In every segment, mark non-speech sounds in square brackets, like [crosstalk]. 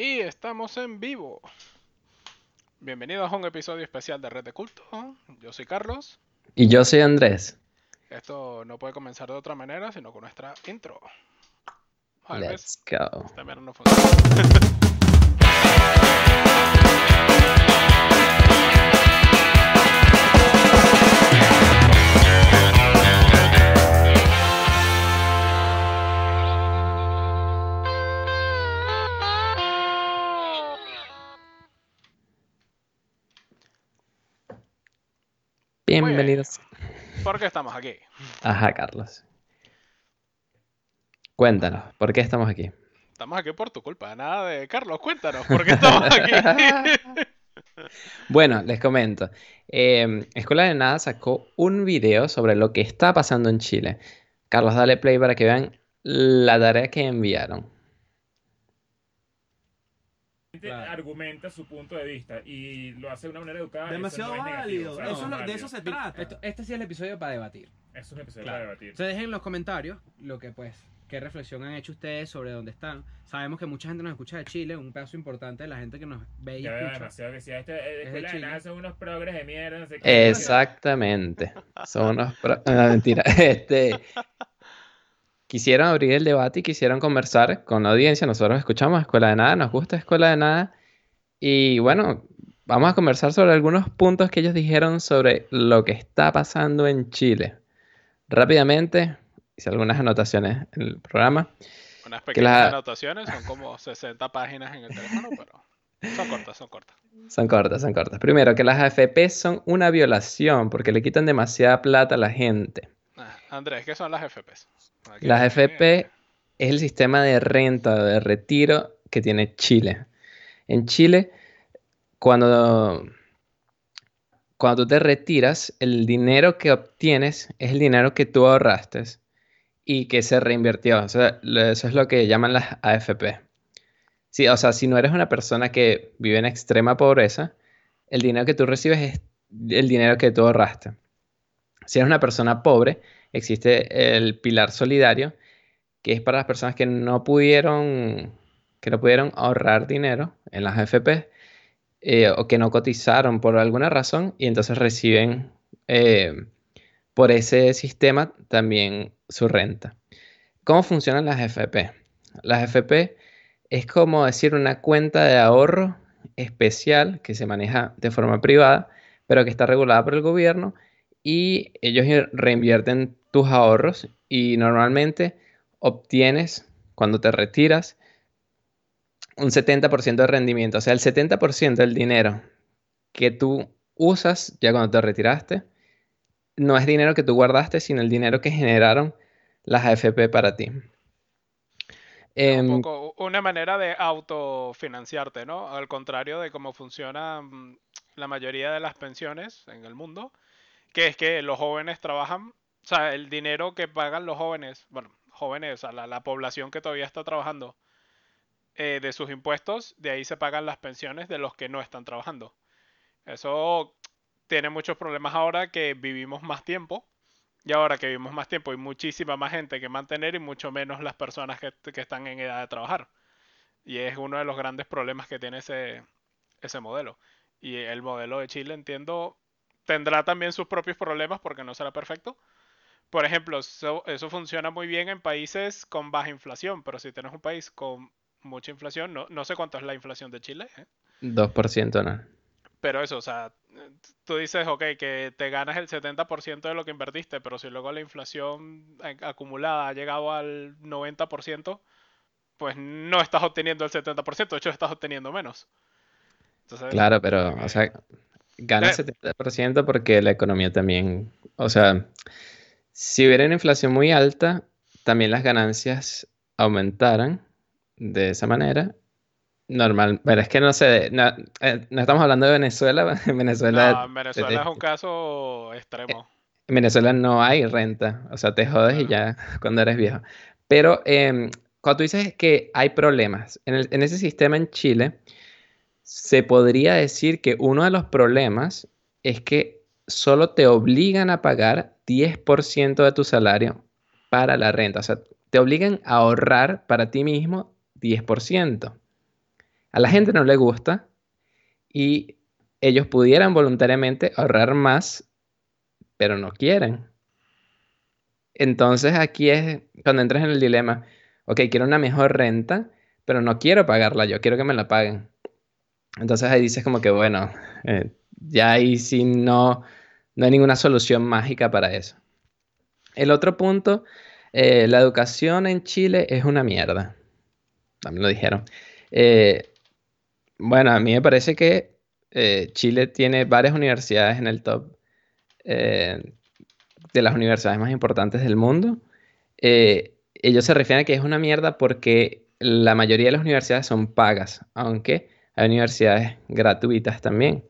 Y estamos en vivo. Bienvenidos a un episodio especial de Red de Culto. Yo soy Carlos. Y yo soy Andrés. Esto no puede comenzar de otra manera sino con nuestra intro. Let's go. Esta mierda no funciona. [laughs] Bienvenidos. ¿Por qué estamos aquí? Ajá, Carlos. Cuéntanos, ¿por qué estamos aquí? Estamos aquí por tu culpa, nada de Carlos, cuéntanos, ¿por qué estamos aquí? [laughs] bueno, les comento. Em, Escuela de Nada sacó un video sobre lo que está pasando en Chile. Carlos, dale play para que vean la tarea que enviaron argumenta su punto de vista y lo hace de una manera educada. Demasiado válido. de eso se trata. este sí es el episodio para debatir. es un episodio para debatir. Se dejen en los comentarios lo que pues qué reflexión han hecho ustedes sobre dónde están. Sabemos que mucha gente nos escucha de Chile, un pedazo importante de la gente que nos ve y escucha. demasiado que si este de nada son unos progres de mierda, Exactamente. son unos pro... no, [laughs] mentira. [laughs] Este quisieron abrir el debate y quisieron conversar con la audiencia. Nosotros escuchamos Escuela de Nada, nos gusta Escuela de Nada. Y bueno, vamos a conversar sobre algunos puntos que ellos dijeron sobre lo que está pasando en Chile. Rápidamente, hice algunas anotaciones en el programa. Unas pequeñas anotaciones, son como [laughs] 60 páginas en el teléfono, pero son cortas, son cortas. Son cortas, son cortas. Primero, que las AFP son una violación porque le quitan demasiada plata a la gente. Ah, Andrés, ¿qué son las AFPs? Las AFP es el sistema de renta, de retiro que tiene Chile. En Chile, cuando, cuando tú te retiras, el dinero que obtienes es el dinero que tú ahorraste y que se reinvirtió. eso es lo que llaman las AFP. Sí, o sea, si no eres una persona que vive en extrema pobreza, el dinero que tú recibes es el dinero que tú ahorraste. Si eres una persona pobre, existe el pilar solidario, que es para las personas que no pudieron, que no pudieron ahorrar dinero en las AFP eh, o que no cotizaron por alguna razón y entonces reciben eh, por ese sistema también su renta. ¿Cómo funcionan las AFP? Las AFP es como decir una cuenta de ahorro especial que se maneja de forma privada, pero que está regulada por el gobierno y ellos reinvierten tus ahorros y normalmente obtienes cuando te retiras un 70% de rendimiento. O sea, el 70% del dinero que tú usas ya cuando te retiraste no es dinero que tú guardaste, sino el dinero que generaron las AFP para ti. un em, poco una manera de autofinanciarte, ¿no? Al contrario de cómo funcionan la mayoría de las pensiones en el mundo, que es que los jóvenes trabajan o sea, el dinero que pagan los jóvenes, bueno, jóvenes, o sea, la, población que todavía está trabajando, eh, de sus impuestos, de ahí se pagan las pensiones de los que no están trabajando. Eso tiene muchos problemas ahora que vivimos más tiempo. Y ahora que vivimos más tiempo hay muchísima más gente que mantener y mucho menos las personas que, que están en edad de trabajar. Y es uno de los grandes problemas que tiene ese, ese modelo. Y el modelo de Chile, entiendo, tendrá también sus propios problemas porque no será perfecto por ejemplo, eso, funciona muy bien en países con baja inflación, pero si tienes un país con mucha inflación, no, no sé cuánto es la inflación de Chile. ¿eh? 2% no. Pero eso, o sea, tú dices, ok, que te ganas el 70% de lo que invertiste, pero si luego la inflación acumulada ha llegado al 90%, pues no estás obteniendo el 70%, de hecho estás obteniendo menos. claro, pero, o sea, ganas el 70% porque la economía también, o sea, si hubiera una inflación muy alta, también las ganancias aumentaran de esa manera. Normal, pero es que no sé, no, eh, estamos hablando de Venezuela. [laughs] Venezuela, no, Venezuela es un caso extremo. En Venezuela no hay renta, o sea, te jodes y ya [laughs] cuando eres viejo. Pero em, cuando tú dices que hay problemas, en, en ese sistema en Chile, se podría decir que uno de los problemas es que solo te obligan a pagar 10% de tu salario para la renta. O sea, te obligan a ahorrar para ti mismo 10%. A la gente no le gusta y ellos pudieran voluntariamente ahorrar más, pero no quieren. Entonces aquí es cuando entras en el dilema, ok, quiero una mejor renta, pero no quiero pagarla yo, quiero que me la paguen. Entonces ahí dices como que, bueno, eh, ya ahí sí no, no hay ninguna solución mágica para eso. El otro punto, eh, la educación en Chile es una mierda. También lo dijeron. Eh, bueno, a mí me parece que Chile tiene varias universidades en el top de las universidades más importantes del mundo. ellos se refieren a que es una mierda porque la mayoría de las universidades son pagas, aunque hay universidades gratuitas también.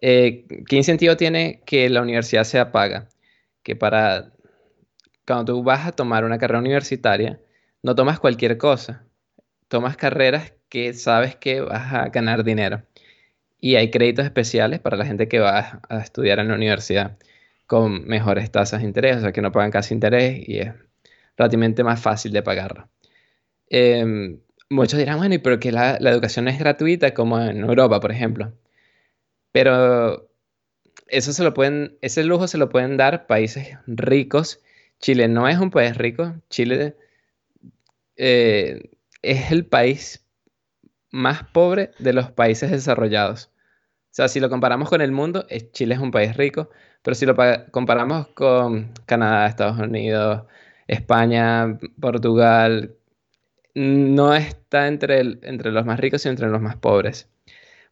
Eh, ¿Qué incentivo tiene que la universidad sea paga? Que para cuando tú vas a tomar una carrera universitaria, no tomas cualquier cosa, tomas carreras que sabes que vas a ganar dinero. Y hay créditos especiales para la gente que va a estudiar en la universidad con mejores tasas de interés, o sea que no pagan casi interés y es relativamente más fácil de pagarlo. Em, muchos dirán, bueno, ¿y pero que la, educación es gratuita como en Europa, por ejemplo? Pero eso se lo pueden, ese lujo se lo pueden dar países ricos. Chile no es un país rico. Chile eh, es el país más pobre de los países desarrollados. O sea, si lo comparamos con el mundo, Chile es un país rico, pero si lo comparamos con Canadá, Estados Unidos, España, Portugal, no está entre, entre los más ricos y entre los más pobres.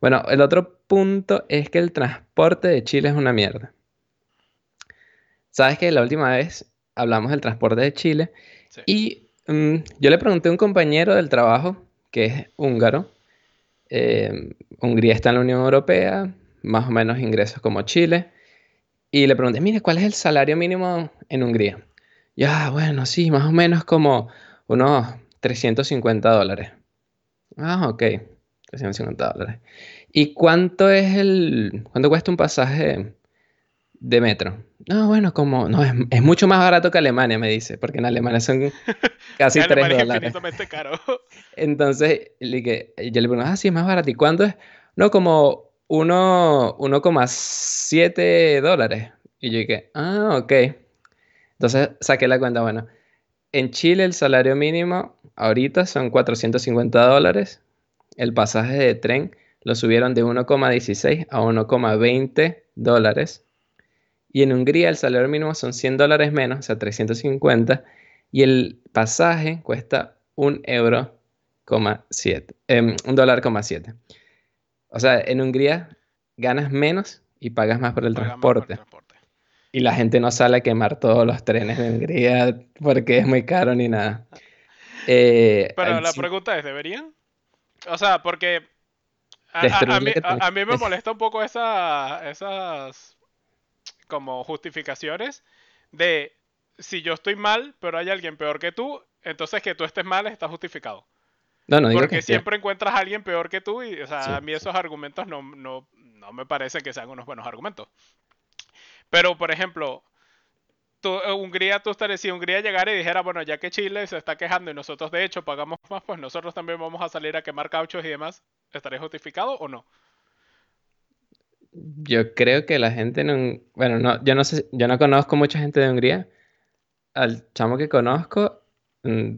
Bueno, el otro punto es que el transporte de Chile es una mierda. Sabes que la última vez hablamos del transporte de Chile y mm, yo le pregunté a un compañero del trabajo que es húngaro. Eh, Hungría está en la Unión Europea, más o menos ingresos como Chile. Y le pregunté, mire, ¿cuál es el salario mínimo en Hungría? Ya, bueno, sí, más o menos como unos 350 dólares. Ah, ok. 350 dólares. ¿Y cuánto es el. ¿Cuánto cuesta un pasaje de metro? No, bueno, como. No, es, mucho más barato que Alemania, me dice, porque en Alemania son [laughs] casi 3 dólares. Es caro. [laughs] Entonces, le, yo le pregunto, ah, sí, es más barato. ¿Y cuánto es? No, como 1,7 dólares. Y yo dije, ah, ok. Entonces saqué la cuenta, bueno, en Chile el salario mínimo ahorita son 450 dólares. El pasaje de tren lo subieron de 1,16 a 1,20 dólares. Y en Hungría el salario mínimo son 100 dólares menos, o sea, 350. Y el pasaje cuesta un euro, em, un dólar, O sea, en Hungría ganas menos y pagas más por el transporte. Y la gente no sale a quemar todos los trenes de Hungría porque es muy caro ni nada. Eh, Pero la pregunta es, ¿deberían? O sea, porque a, mí, me [laughs] molesta un poco esa, esas como justificaciones de si yo estoy mal, pero hay alguien peor que tú, entonces que tú estés mal está justificado. No, no Porque siempre encuentras a alguien peor que tú y, o sea, a mí esos argumentos no, no, no me parece que sean unos buenos argumentos. Pero, por ejemplo, eh, Hungría, tú estarías, si Hungría llegara y dijera, bueno, ya que Chile se está quejando y nosotros de hecho pagamos más, pues nosotros también vamos a salir a quemar cauchos y demás, ¿estaría justificado o no? Yo creo que la gente no, bueno, no, yo no sé, yo no conozco mucha gente de Hungría. Al chamo que conozco, mm,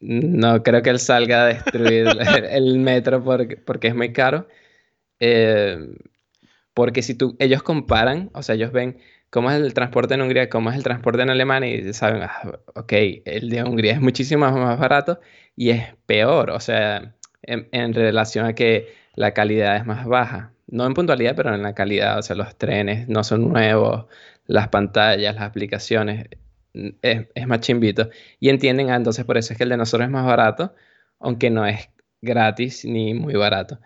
no creo que él salga a destruir [laughs] el metro porque, porque es muy caro. Eh, porque si tú, ellos comparan, o sea, ellos ven cómo es el transporte en Hungría, cómo es el transporte en Alemania y saben, ah, ok, el de Hungría es muchísimo más barato y es peor, o sea, en, relación a que la calidad es más baja. No en puntualidad, pero en la calidad, o sea, los trenes no son nuevos, las pantallas, las aplicaciones, es, es más chimbito. Y entienden, ah, entonces por eso es que el de nosotros es más barato, aunque no es gratis ni muy barato.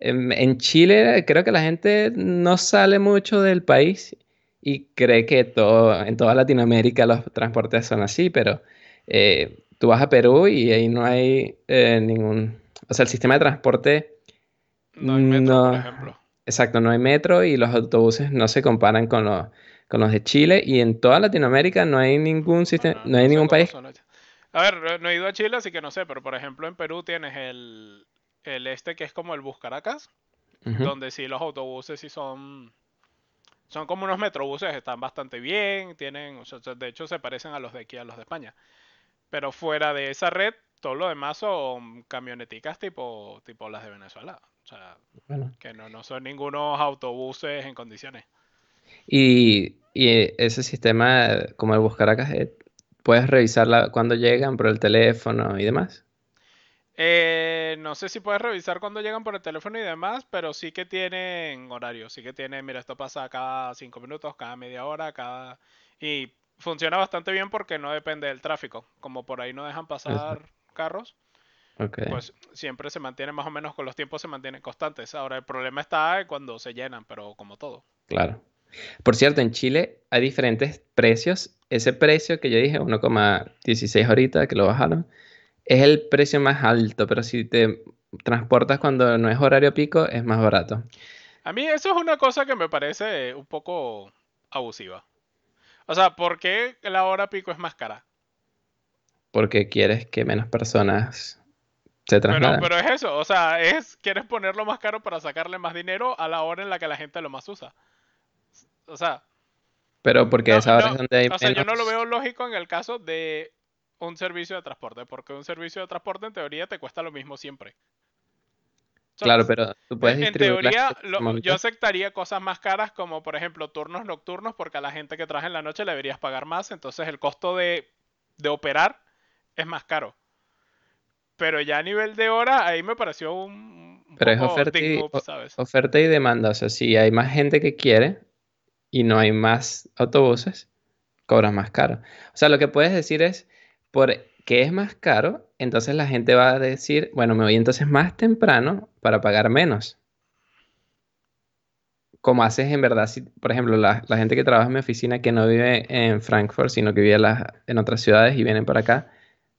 En, en Chile creo que la gente no sale mucho del país y cree que todo, en toda Latinoamérica los transportes son así, pero eh, tú vas a Perú y ahí no hay eh, ningún, o sea, el sistema de transporte no hay metro, por ejemplo. Exacto, no hay metro y los autobuses no se comparan con los, con los de Chile y en toda Latinoamérica no hay ningún sistema, no, hay ningún país. A ver, no he ido a Chile, así que no sé, pero por ejemplo en Perú tienes el, el este que es como el Bus Caracas, donde sí los autobuses sí son son como unos metrobuses, están bastante bien, tienen, de hecho se parecen a los de aquí, a los de España. Pero fuera de esa red, todo lo demás son camioneticas tipo, tipo las de Venezuela. O sea, que no, no son ningunos autobuses en condiciones. Y, ese sistema, como el buscar acá, eh, ¿puedes revisarla cuando llegan por el teléfono y demás? Eh, no sé si puedes revisar cuando llegan por el teléfono y demás, pero sí que tienen horario, sí que tienen, mira, esto pasa cada cinco minutos, cada media hora, cada... Y funciona bastante bien porque no depende del tráfico. Como por ahí no dejan pasar carros, pues siempre se mantiene más o menos con los tiempos se mantienen constantes. Ahora el problema está cuando se llenan, pero como todo. Claro. Por cierto, en Chile hay diferentes precios. Ese precio que yo dije, 1,16 ahorita, que lo bajaron, es el precio más alto, pero si te transportas cuando no es horario pico, es más barato. A mí eso es una cosa que me parece un poco abusiva. O sea, ¿por qué la hora pico es más cara? Porque quieres que menos personas se trasladen. Pero, pero es eso, o sea, es quieres ponerlo más caro para sacarle más dinero a la hora en la que la gente lo más usa. O sea. Pero porque esa hora es donde hay. O sea, yo no lo veo lógico en el caso de un servicio de transporte, porque un servicio de transporte en teoría te cuesta lo mismo siempre. claro, pero tú puedes En teoría, yo aceptaría cosas más caras como, por ejemplo, turnos nocturnos, porque a la gente que trabaja en la noche le deberías pagar más, entonces el costo de, operar es más caro. Pero ya a nivel de hora, ahí me pareció un. pero es oferta y, oferta y demanda. O sea, si hay más gente que quiere y no hay más autobuses, cobras más caro. O sea, lo que puedes decir es porque es más caro, entonces la gente va a decir, bueno, me voy entonces más temprano para pagar menos. Como haces en verdad, si, por ejemplo, la, gente que trabaja en mi oficina que no vive en Frankfurt, sino que vive en otras ciudades y vienen para acá,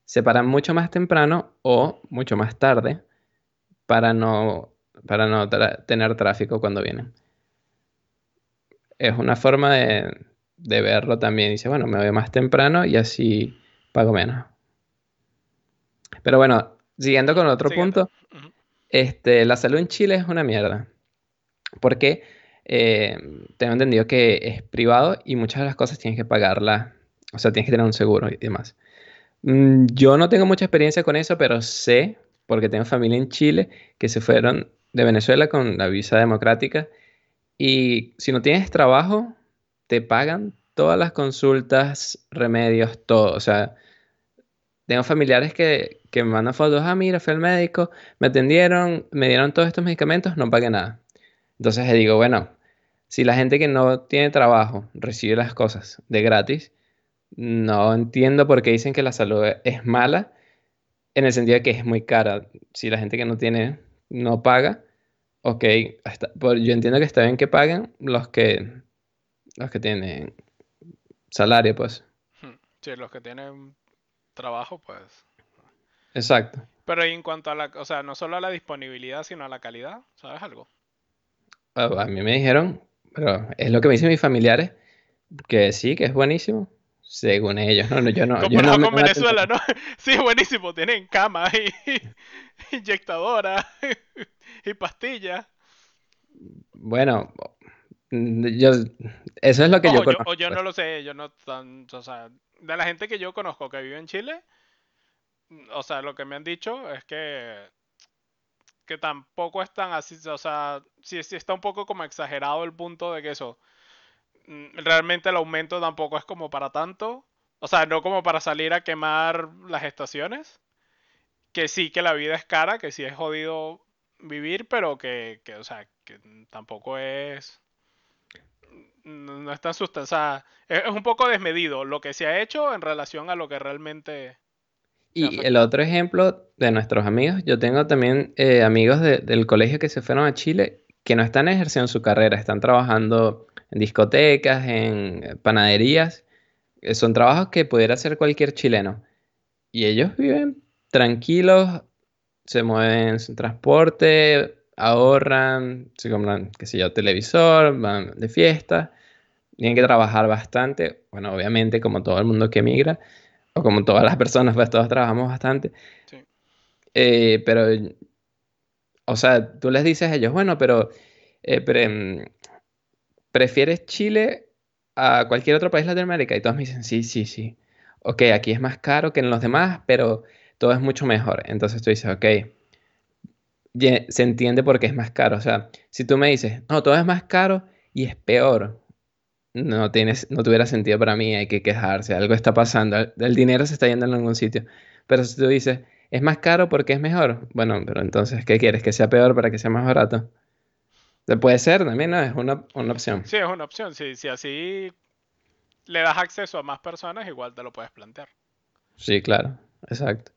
se paran mucho más temprano o mucho más tarde para no, para no tener tráfico cuando vienen. Es una forma de, de verlo también. Dice, bueno, me voy más temprano y así pago menos. Pero bueno, siguiendo con otro punto, este, la salud en Chile es una mierda. Porque eh, tengo entendido que es privado y muchas de las cosas tienes que pagarla. O sea, tienes que tener un seguro y demás. Mm, yo no tengo mucha experiencia con eso, pero sé, porque tengo familia en Chile, que se fueron de Venezuela con la visa democrática. Y si no tienes trabajo, te pagan todas las consultas, remedios, todo. O sea, tengo familiares que, me mandan fotos, ah, mira, fui al médico, me atendieron, me dieron todos estos medicamentos, no pagué nada. Entonces le digo, bueno, si la gente que no tiene trabajo recibe las cosas de gratis, no entiendo por qué dicen que la salud es mala, en el sentido de que es muy cara. Si la gente que no tiene no paga, ok, pues yo entiendo que está bien que paguen los que, los que tienen salario, pues. Hmm, sí, los que tienen trabajo, pues. Exacto. Pero en cuanto a la, o sea, no solo a la disponibilidad, sino a la calidad, ¿sabes algo? Ah, a mí me dijeron, pero es lo que me dicen mis familiares, que sí, que es buenísimo. Según ellos, no, no yo no. yo no con Venezuela, ¿no? [laughs] Sí, es buenísimo, tienen cama y [laughs] inyectadora [laughs] y pastillas. Bueno, yo, eso es lo que yo conozco. o yo no pues. lo sé, yo no tan, o sea, de la gente que yo conozco que vive en Chile, o sea, lo que me han dicho es que que tampoco es tan así, o sea, sí, sí está un poco como exagerado el punto de que eso, mm, realmente el aumento tampoco es como para tanto, o sea, no como para salir a quemar las estaciones, que sí que la vida es cara, que sí es jodido vivir, pero que, que o sea, que tampoco es no es tan sustancial. Es, un poco desmedido lo que se ha hecho en relación a lo que realmente. Y el otro ejemplo de nuestros amigos, yo tengo también eh, amigos del colegio que se fueron a Chile que no están ejerciendo su carrera, están trabajando en discotecas, en panaderías. Eh, son trabajos que pudiera hacer cualquier chileno. Y ellos viven tranquilos, se mueven en su transporte, ahorran, se compran, qué sé yo, televisor, van de fiesta, tienen que trabajar bastante, bueno, obviamente como todo el mundo que emigra, o como todas las [laughs] personas, pues todos trabajamos bastante, sí. Eh, pero o sea, tú les dices a ellos, bueno, pero eh, mm, ¿prefieres Chile a cualquier otro país de Latinoamérica? Y todos me dicen, sí, sí, sí. Ok, aquí es más caro que en los demás, pero todo es mucho mejor. Entonces tú dices, ok, se entiende por qué es más caro. O sea, si tú me dices, no, todo es más caro y es peor, no, tienes, no tuviera sentido para mí, hay que quejarse, algo está pasando, el, dinero se está yendo en algún sitio. Pero si tú dices, es más caro porque es mejor, bueno, pero entonces, ¿qué quieres? ¿Que sea peor para que sea más barato? Puede ser también, ¿no? Es una, opción. Sí, es una opción. Si, si así le das acceso a más personas, igual te lo puedes plantear. Sí, claro, exacto.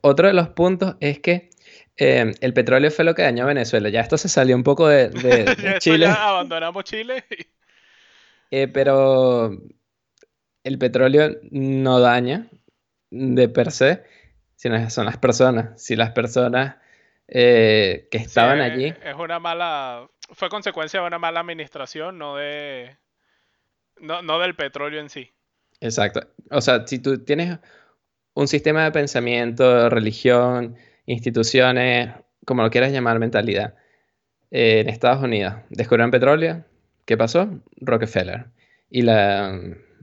Otro de los puntos es que eh, el petróleo fue lo que dañó a Venezuela. Ya esto se salió un poco de, [laughs] Chile. Ya abandonamos Chile. Eh, pero el petróleo no daña de per se, sino son las personas. Si las personas eh, que estaban allí. Es una mala. Fue consecuencia de una mala administración, no de. No, no del petróleo en sí. Exacto. O sea, si tú tienes un sistema de pensamiento, religión, instituciones, como lo quieras llamar, mentalidad. Eh, en Estados Unidos descubrieron petróleo. ¿Qué pasó? Rockefeller. Y, la,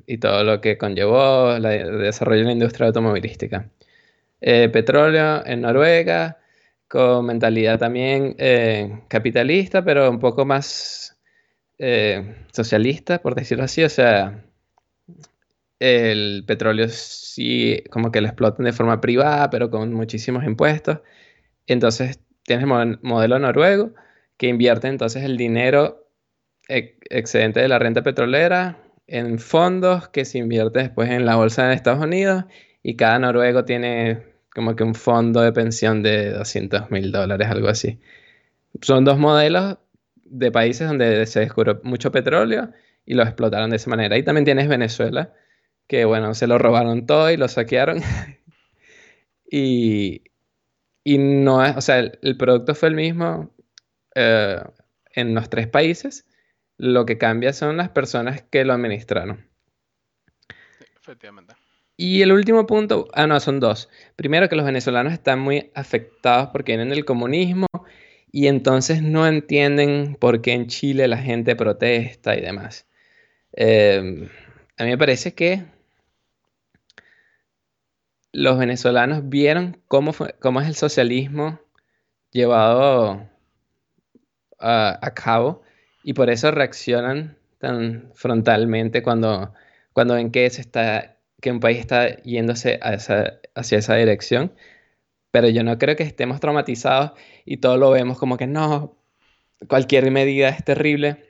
y todo lo que conllevó el desarrollo de la industria automovilística. Eh, petróleo en Noruega, con mentalidad también eh, capitalista, pero un poco más socialista, por decirlo así. O sea, el petróleo sí como que lo explotan de forma privada, pero con muchísimos impuestos. Entonces tienes el modelo noruego que invierte entonces el dinero excedente de la renta petrolera en fondos que se invierte después en la bolsa de Estados Unidos y cada noruego tiene como que un fondo de pensión de 200 mil dólares, algo así. Son dos modelos de países donde se descubrió mucho petróleo y lo explotaron de esa manera. Y también tienes Venezuela, que bueno, se lo robaron todo y lo saquearon. [laughs] y, y no es, o sea, el, producto fue el mismo eh, en los tres países. Lo que cambia son las personas que lo administraron. efectivamente. Y el último punto, ah, no, son dos. Primero que los venezolanos están muy afectados porque vienen del comunismo y entonces no entienden por qué en Chile la gente protesta y demás. Eh, a mí me parece que los venezolanos vieron cómo, cómo es el socialismo llevado a, cabo y por eso reaccionan tan frontalmente cuando, cuando ven que, se está, que un país está yéndose hacia esa dirección. Pero yo no creo que estemos traumatizados y todo lo vemos como que no, cualquier medida es terrible.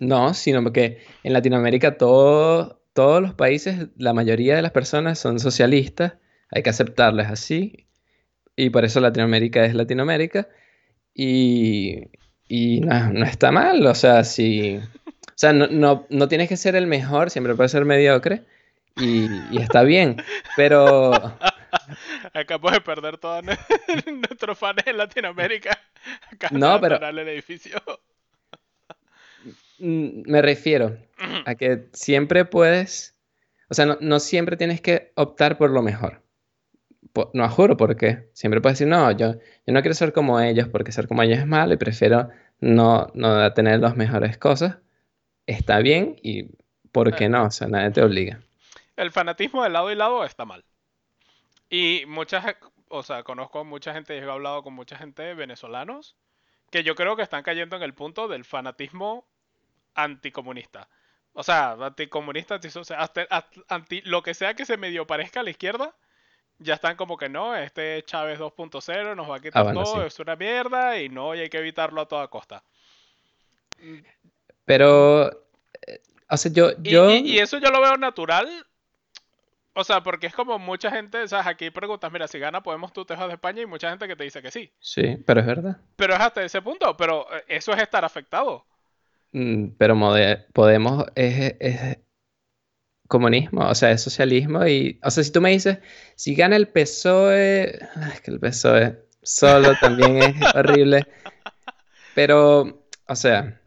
No, sino que en Latinoamérica todo todos los países, la mayoría de las personas son socialistas, hay que aceptarles así, y por eso Latinoamérica es Latinoamérica, y, no, está mal, o sea, si, o sea, no, tienes que ser el mejor, siempre puedes ser mediocre, y, está bien, pero... [laughs] Acabo de perder todos [laughs] nuestros fans en Latinoamérica. no, pero... El edificio. Mm, me refiero a que siempre puedes, o sea, no, siempre tienes que optar por lo mejor. no juro por qué. Siempre puedes decir, no, yo, yo no quiero ser como ellos porque ser como ellos es malo y prefiero no, tener las mejores cosas. Está bien y ¿por qué no? O sea, nadie te obliga. El fanatismo de lado y lado está mal. Y muchas, o sea, conozco mucha gente, he hablado con mucha gente venezolanos que yo creo que están cayendo en el punto del fanatismo anticomunista. O sea, anticomunista, anti, lo que sea que se medio parezca a la izquierda, ya están como que no, este Chávez 2.0 nos va a quitar ah, todo, es una mierda y no, y hay que evitarlo a toda costa. Pero, eh, o sea, yo... yo... Y, eso yo lo veo natural. O sea, porque es como mucha gente, o sea, aquí preguntas, mira, si gana Podemos tú te vas de España y mucha gente que te dice que sí. Sí, pero es verdad. Pero es hasta ese punto, pero eh, eso es estar afectado. Mm, pero Podemos es, comunismo, o sea, es socialismo y, o sea, si tú me dices, si gana el PSOE, es que el PSOE solo también es [laughs] horrible, pero, o sea...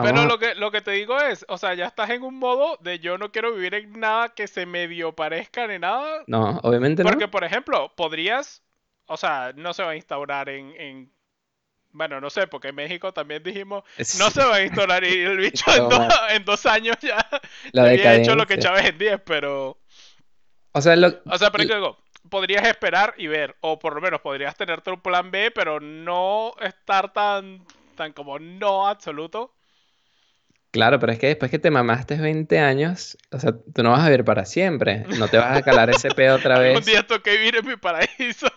Pero lo que, lo que te digo es, o sea, ya estás en un modo de yo no quiero vivir en nada que se medio parezca ni nada. No, obviamente no. Porque, por ejemplo, podrías o sea, no se va a instaurar en, bueno, no sé, porque en México también dijimos, no se va a instaurar y el bicho [laughs] en, dos años ya [laughs] [laughs] había hecho lo que Chávez en 10, pero... O sea, lo... o sea pero digo, podrías esperar y ver, o por lo menos podrías tenerte un plan B, pero no estar tan, tan como no absoluto. Claro, pero es que después que te mamaste 20 años, o sea, tú no vas a vivir para siempre. No te vas a calar ese pedo otra vez. Un día toqué vivir en mi paraíso.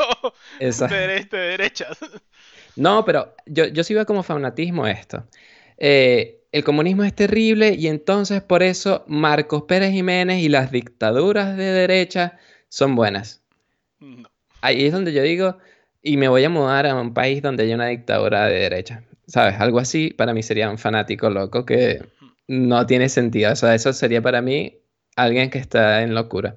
De, de derechas. No, pero yo, yo sí veo como fanatismo esto. Eh, el comunismo es terrible y entonces por eso Marcos Pérez Jiménez y las dictaduras de derecha son buenas. Ahí es donde yo digo, y me voy a mudar a un país donde haya una dictadura de derecha. ¿Sabes? Algo así para mí sería un fanático loco que no tiene sentido. O sea, eso sería para mí alguien que está en locura.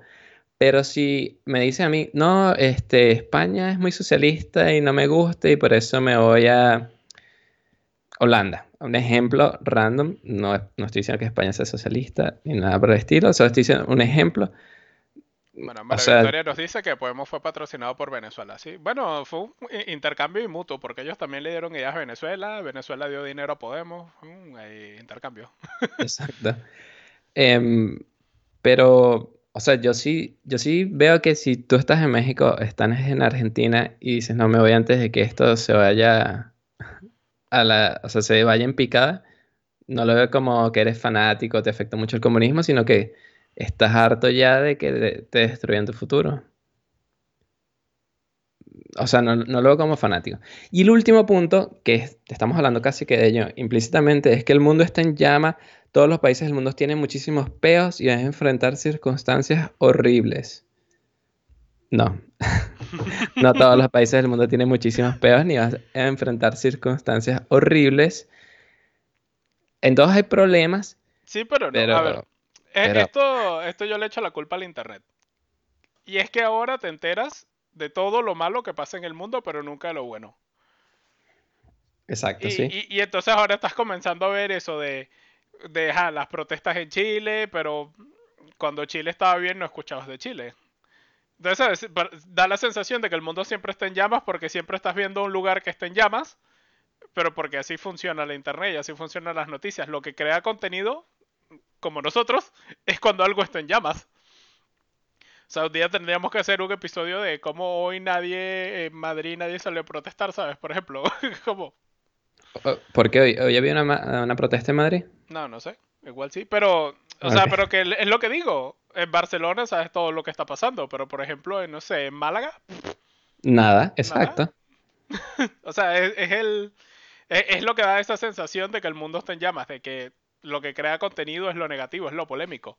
Pero si me dice a mí, no, este, España es muy socialista y no me gusta y por eso me voy a Holanda. Un ejemplo random, no, no estoy diciendo que España sea socialista ni nada por el estilo, solo estoy diciendo un ejemplo bueno, María Victoria nos dice que Podemos fue patrocinado por Venezuela, ¿sí? Bueno, fue un intercambio mutuo, porque ellos también le dieron ideas a Venezuela, Venezuela dio dinero a Podemos, un intercambio. Exacto. Em, pero, o sea, yo sí, yo sí veo que si tú estás en México, estás en Argentina y dices, no, me voy antes de que esto se vaya a la, o sea, se vaya en picada, no lo veo como que eres fanático, te afecta mucho el comunismo, sino que estás harto ya de que te destruyan tu futuro. O sea, no, lo veo como fanático. Y el último punto, que estamos hablando casi que de ello implícitamente, es que el mundo está en llama, todos los países del mundo tienen muchísimos peos y van a enfrentar circunstancias horribles. No, [laughs] no todos los países del mundo tienen muchísimos peos ni van a enfrentar circunstancias horribles. En todos hay problemas. Sí, pero no. A ver, esto, esto yo le echo la culpa al Internet. Y es que ahora te enteras de todo lo malo que pasa en el mundo, pero nunca de lo bueno. Exacto, y, sí. Y, entonces ahora estás comenzando a ver eso de, de las protestas en Chile, pero cuando Chile estaba bien no escuchabas de Chile. Entonces da la sensación de que el mundo siempre está en llamas porque siempre estás viendo un lugar que está en llamas, pero porque así funciona la internet y así funcionan las noticias. Lo que crea contenido como nosotros, [laughs] es cuando algo está en llamas. O sea, un día tendríamos que hacer un episodio de cómo hoy nadie en Madrid, nadie salió a protestar, ¿sabes? Por ejemplo, [laughs] ¿cómo? ¿Por qué hoy? ¿Hoy había una, una, protesta en Madrid? No, no sé. Igual sí, pero... O sea, pero que es lo que digo. En Barcelona sabes todo lo que está pasando, pero por ejemplo, en, no sé, en Málaga... Nada, exacto. [laughs] o sea, es, es el... Es, es, lo que da esa sensación de que el mundo está en llamas, de que lo que crea contenido es lo negativo, es lo polémico.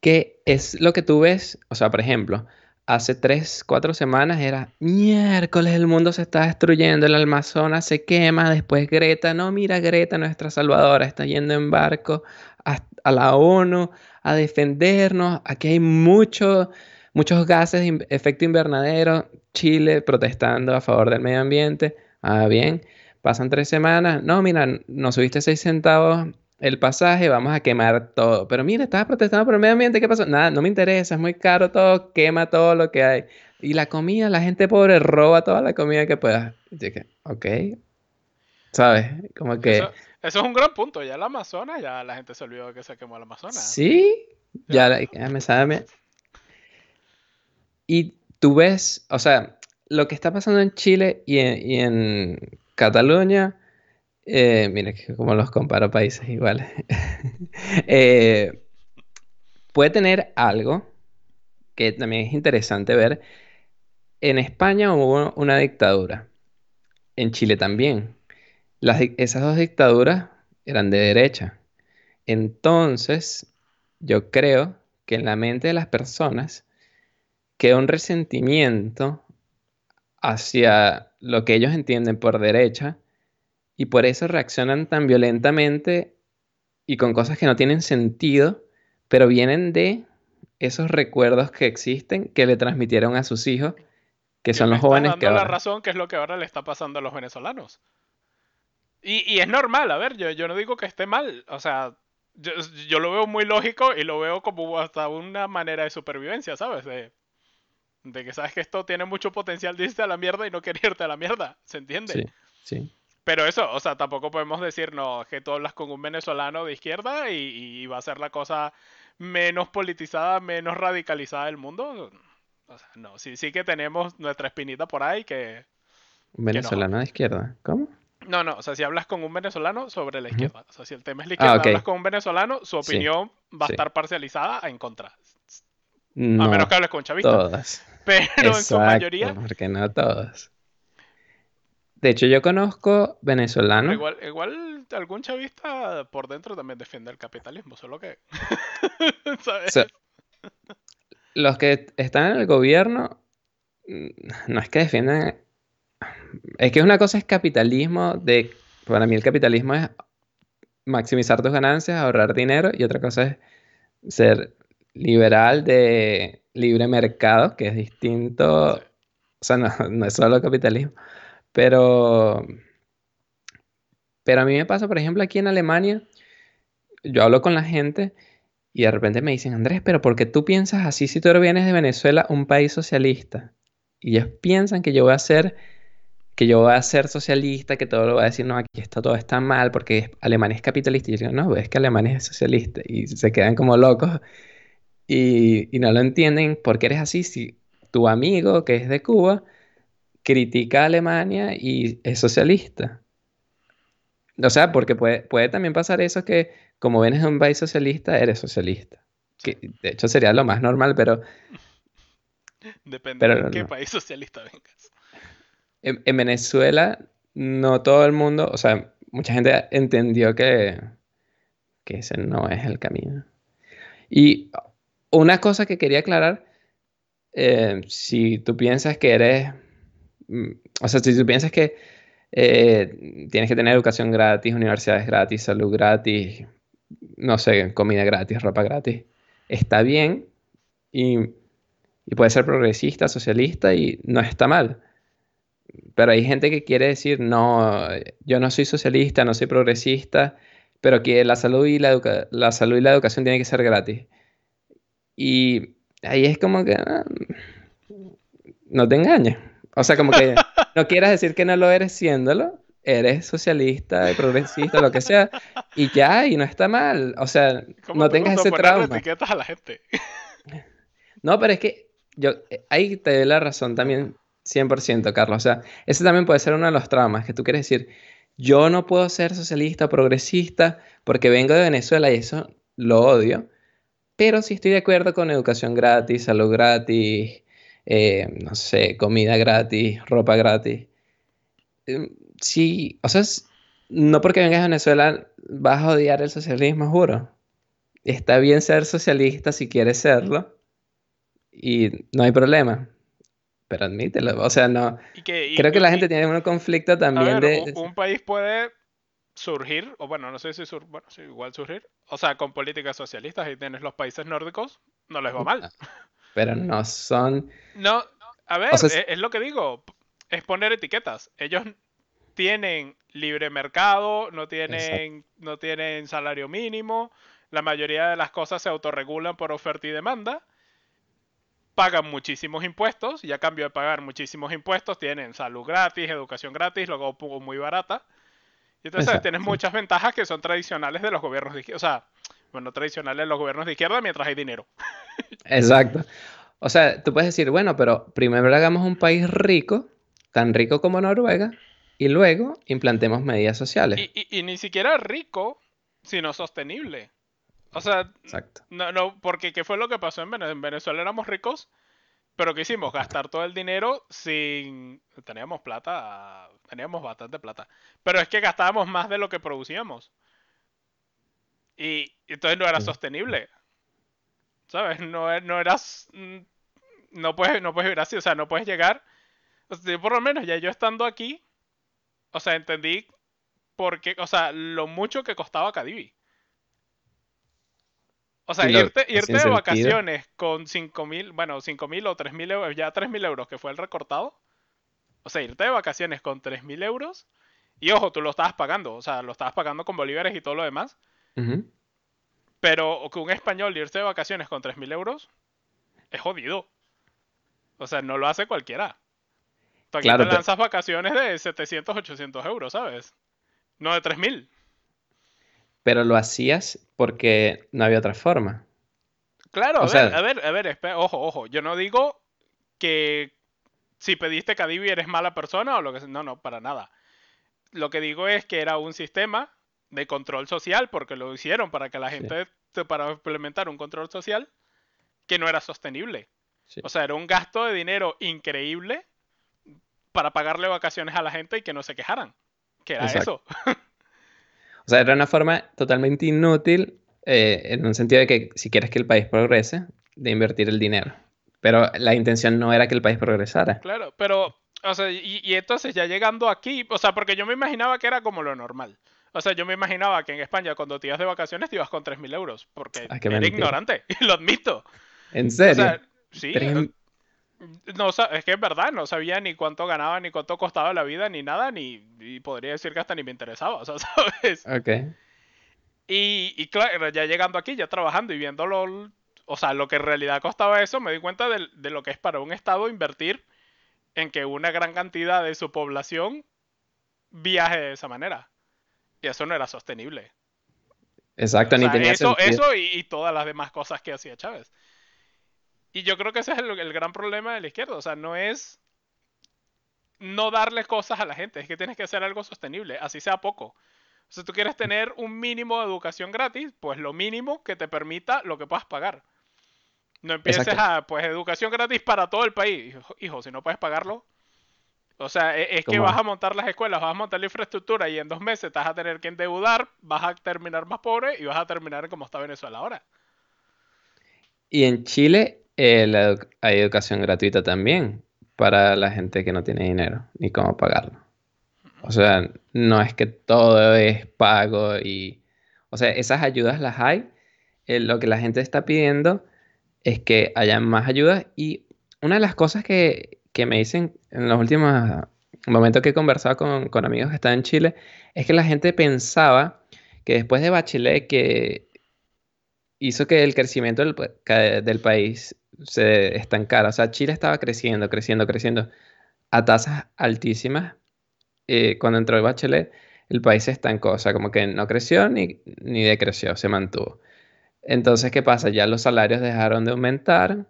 ¿Qué es lo que tú ves? O sea, por ejemplo, hace tres, cuatro semanas era miércoles, el mundo se está destruyendo, el Amazonas se quema, después Greta, no, mira Greta, nuestra salvadora, está yendo en barco a, la ONU a defendernos, aquí hay mucho, muchos gases de efecto invernadero, Chile protestando a favor del medio ambiente, ah, bien, pasan tres semanas, no, mira, nos subiste seis centavos el pasaje, vamos a quemar todo. Pero mira, estaba protestando por el medio ambiente, ¿qué pasó? Nada, no me interesa, es muy caro todo, quema todo lo que hay. Y la comida, la gente pobre roba toda la comida que pueda. dije, ok. ¿Sabes? Como que... Eso, es un gran punto. Ya el Amazonas, ya la gente se olvidó que se quemó el Amazonas. Sí, ya, ya me sabe. Y tú ves, o sea, lo que está pasando en Chile y y en Cataluña eh, mira como los comparo países iguales. [laughs] Eh, puede tener algo que también es interesante ver. En España hubo una dictadura. En Chile también. esas dos dictaduras eran de derecha. Entonces, yo creo que en la mente de las personas queda un resentimiento hacia lo que ellos entienden por derecha y por eso reaccionan tan violentamente y con cosas que no tienen sentido, pero vienen de esos recuerdos que existen que le transmitieron a sus hijos, que son los jóvenes que ahora... la razón que es lo que ahora le está pasando a los venezolanos. Y, es normal, a ver, yo, yo no digo que esté mal, o sea, yo, lo veo muy lógico y lo veo como hasta una manera de supervivencia, ¿sabes? De, De que sabes que esto tiene mucho potencial de irte a la mierda y no querer irte a la mierda. ¿Se entiende? Sí, sí. Pero eso, o sea, tampoco podemos decir, no, que tú hablas con un venezolano de izquierda y, va a ser la cosa menos politizada, menos radicalizada del mundo. O sea, no, sí, sí que tenemos nuestra espinita por ahí que... ¿Un venezolano de izquierda? ¿Cómo? No, no, o sea, si hablas con un venezolano sobre la izquierda, o sea, si el tema es la ah, izquierda, hablas con un venezolano, su opinión va a estar parcializada en contra. a menos que hables con chavistas. Todas. [laughs] Pero en su mayoría. Porque no todas. De hecho, yo conozco venezolanos. Igual, igual algún chavista por dentro también defiende el capitalismo, solo que. [laughs] ¿Sabes? los que están en el gobierno mm, no es que defiendan. Es que una cosa es capitalismo, de. Para mí el capitalismo es maximizar tus ganancias, ahorrar dinero, y otra cosa es ser liberal de libre mercado, que es distinto. O sea, no, no es solo capitalismo. Pero, pero a mí me pasa, por ejemplo, aquí en Alemania, yo hablo con la gente y de repente me dicen, Andrés, pero ¿por qué tú piensas así si tú vienes de Venezuela, un país socialista? Y ellos piensan que yo voy a ser que yo voy a ser socialista, que todo lo voy a decir, no, aquí está, todo está mal, porque Alemania es capitalista. Y yo digo, no, es que Alemania es socialista. Y se quedan como locos y, y no lo entienden porque eres así. Si tu amigo, que es de Cuba, critica a Alemania y es socialista. O sea, porque puede, puede también pasar eso que como vienes de un país socialista, eres socialista. Que de hecho sería lo más normal, pero... Depende de qué país socialista vengas. En, Venezuela, no todo el mundo, o sea, mucha gente entendió que, que ese no es el camino. Y una cosa que quería aclarar, eh, si tú piensas que eres o sea, si tú piensas que eh, tienes que tener educación gratis, universidades gratis, salud gratis, no sé, comida gratis, ropa gratis, está bien y, puede ser progresista, socialista y no está mal. Pero hay gente que quiere decir, no, yo no soy socialista, no soy progresista, pero que la salud y la, la salud y la educación tienen que ser gratis. Y ahí es como que ah, no te engañes. O sea, como que [laughs] no quieras decir que no lo eres siéndolo, eres socialista, progresista, lo que sea, y ya, y no está mal. O sea, no tengas ese trauma. etiquetas a la gente. [laughs] No, pero es que yo ahí te doy la razón también 100%, Carlos. O sea, ese también puede ser uno de los traumas, que tú quieres decir, yo no puedo ser socialista, progresista, porque vengo de Venezuela y eso lo odio, pero sí estoy de acuerdo con educación gratis, salud gratis, eh, no sé, comida gratis, ropa gratis. Em, sí, o sea, no porque vengas a Venezuela vas a odiar el socialismo, juro. Está bien ser socialista si quieres serlo y no hay problema. Pero admítelo, o sea, no. creo que la gente tiene un conflicto también de. Un, país puede surgir, o bueno, no sé si sur, bueno, sí, igual surgir, o sea, con políticas socialistas y tienes los países nórdicos, no les va mal. [laughs] Pero no son... No, a ver, es, lo que digo, es poner etiquetas. Ellos tienen libre mercado, no tienen, no tienen salario mínimo, la mayoría de las cosas se autorregulan por oferta y demanda, pagan muchísimos impuestos y a cambio de pagar muchísimos impuestos tienen salud gratis, educación gratis, luego muy barata. Y entonces tienes muchas ventajas que son tradicionales de los gobiernos. O sea, bueno, tradicionales de los gobiernos de izquierda mientras hay dinero. [laughs] Exacto. O sea, tú puedes decir, bueno, pero primero hagamos un país rico, tan rico como Noruega, y luego implantemos medidas sociales. Y, ni siquiera rico, sino sostenible. O sea, Exacto. no, no, porque ¿qué fue lo que pasó en Venezuela? En Venezuela éramos ricos, pero ¿qué hicimos? Gastar todo el dinero sin... Teníamos plata, teníamos bastante plata. Pero es que gastábamos más de lo que producíamos. Y, entonces no era sostenible. ¿Sabes? No, no eras. Mm, no puedes, no puedes vivir así, o sea, no puedes llegar. O sea, por lo menos ya yo estando aquí, o sea, entendí por qué, o sea, lo mucho que costaba Cadivi. O sea, irte, irte de vacaciones con 5 mil, bueno, 5 mil o 3 mil euros, ya 3 mil euros que fue el recortado. O sea, irte de vacaciones con 3 mil euros. Y ojo, tú lo estabas pagando, o sea, lo estabas pagando con bolívares y todo lo demás. Pero que un español irse de vacaciones con 3.000 euros es jodido. O sea, no lo hace cualquiera. Tú aquí te lanzas vacaciones de 700, 800 euros, ¿sabes? No de 3000. Pero lo hacías porque no había otra forma. Claro, a, ver, a ver, a ver, ojo, ojo. Yo no digo que si pediste Cadivi eres mala persona o lo que sea. No, no, para nada. Lo que digo es que era un sistema de control social, porque lo hicieron para que la gente, para implementar un control social que no era sostenible. O sea, era un gasto de dinero increíble para pagarle vacaciones a la gente y que no se quejaran. Que era eso. [laughs] o sea, era una forma totalmente inútil eh, en un sentido de que si quieres que el país progrese, de invertir el dinero. Pero la intención no era que el país progresara. Claro, pero, o sea, y, y entonces ya llegando aquí, o sea, porque yo me imaginaba que era como lo normal. O sea, yo me imaginaba que en España cuando te ibas de vacaciones te ibas con 3.000 euros, porque ah, era ignorante, [laughs] y lo admito. ¿En serio? O sea, sí. No, es que es verdad, no sabía ni cuánto ganaba, ni cuánto costaba la vida, ni nada, ni podría decir que hasta ni me interesaba, o sea, [laughs] ¿sabes? Ok. Y, y claro, ya llegando aquí, ya trabajando y viéndolo, o sea, lo que en realidad costaba eso, me di cuenta de, de lo que es para un estado invertir en que una gran cantidad de su población viaje de esa manera. Y eso no era sostenible. Exacto, ni tenía eso, Eso y, todas las demás cosas que hacía Chávez. Y yo creo que ese es el, gran problema de la izquierda. O sea, no es no darle cosas a la gente, es que tienes que hacer algo sostenible, así sea poco. Si tú quieres tener un mínimo de educación gratis, pues lo mínimo que te permita lo que puedas pagar. No empieces a, pues, educación gratis para todo el país. hijo, si no puedes pagarlo, o sea, e, es, que vas a montar las escuelas, vas a montar la infraestructura y en dos meses te vas a tener que endeudar, vas a terminar más pobre y vas a terminar como está Venezuela ahora. Y en Chile eh, hay educación gratuita también para la gente que no tiene dinero ni cómo pagarlo. O sea, no es que todo es pago y... O sea, esas ayudas las hay. Eh, lo que la gente está pidiendo es que haya más ayudas y una de las cosas que, que me dicen en los últimos momentos que he conversado con, amigos que están en Chile, es que la gente pensaba que después de Bachelet que hizo que el crecimiento del, país se estancara, o sea, Chile estaba creciendo, creciendo, creciendo a tasas altísimas. Eh, cuando entró el Bachelet, el país se estancó, o sea, como que no creció ni, ni decreció, se mantuvo. Entonces, ¿qué pasa? Ya los salarios dejaron de aumentar,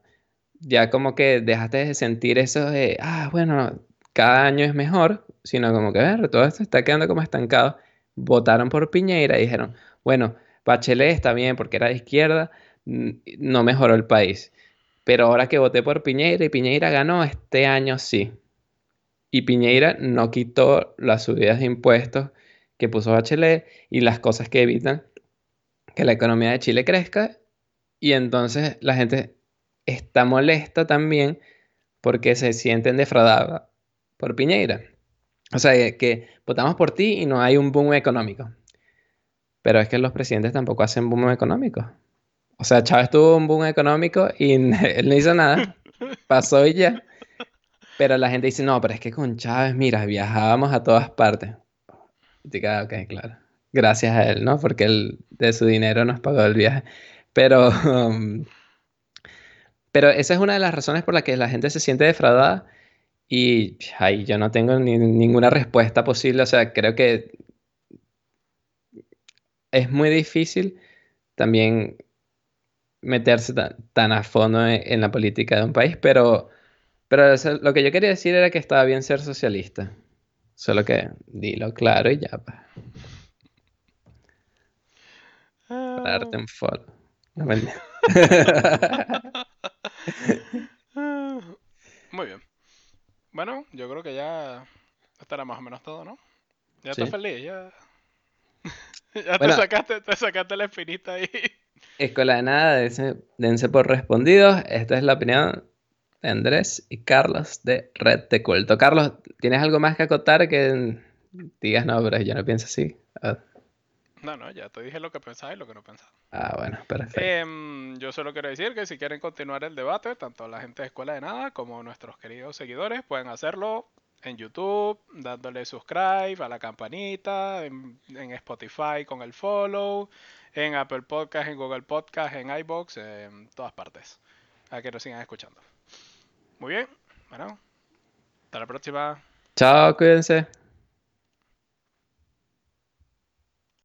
ya como que dejaste de sentir eso de, ah, bueno, cada año es mejor, sino como que, ver, todo esto está quedando como estancado. Votaron por Piñeira y dijeron, bueno, Bachelet está bien porque era de izquierda, no mejoró el país. Pero ahora que voté por Piñeira y Piñeira ganó, este año sí. Y Piñeira no quitó las subidas de impuestos que puso Bachelet y las cosas que evitan que la economía de Chile crezca. Y entonces la gente está molesta también porque se sienten defraudados por Piñeira. O sea, que votamos por ti y no hay un boom económico. Pero es que los presidentes tampoco hacen boom económico. O sea, Chávez tuvo un boom económico y [laughs] él no hizo nada. Pasó y ya. Pero la gente dice, no, pero es que con Chávez, mira, viajábamos a todas partes. Y te queda, ok, claro. Gracias a él, ¿no? Porque él de su dinero nos pagó el viaje. Pero, [laughs] um, pero esa es una de las razones por las que la gente se siente defraudada y ay, yo no tengo ninguna respuesta posible. O sea, creo que es muy difícil también meterse tan, a fondo en, la política de un país, pero, pero lo que yo quería decir era que estaba bien ser socialista. Solo que dilo claro y ya. Para darte un follow. [laughs] No [laughs] [laughs] Muy bien. Bueno, yo creo que ya estará más o menos todo, ¿no? Ya estás feliz, ya. [laughs] ya te, sacaste, te sacaste la espinita ahí. Escuela de nada, dense, por respondidos. Esta es la opinión de Andrés y Carlos de Red de Culto. Carlos, ¿tienes algo más que acotar que digas, no, pero yo no pienso así? Ah. No, no, ya te dije lo que pensaba y lo que no pensaba. Ah, bueno, perfecto. Em, yo solo quiero decir que si quieren continuar el debate, tanto la gente de Escuela de Nada como nuestros queridos seguidores pueden hacerlo en YouTube, dándole subscribe a la campanita, en, Spotify con el follow, en Apple Podcast, en Google Podcast, en iBox, en todas partes. A que nos sigan escuchando. Muy bien, bueno, hasta la próxima. Chao, cuídense.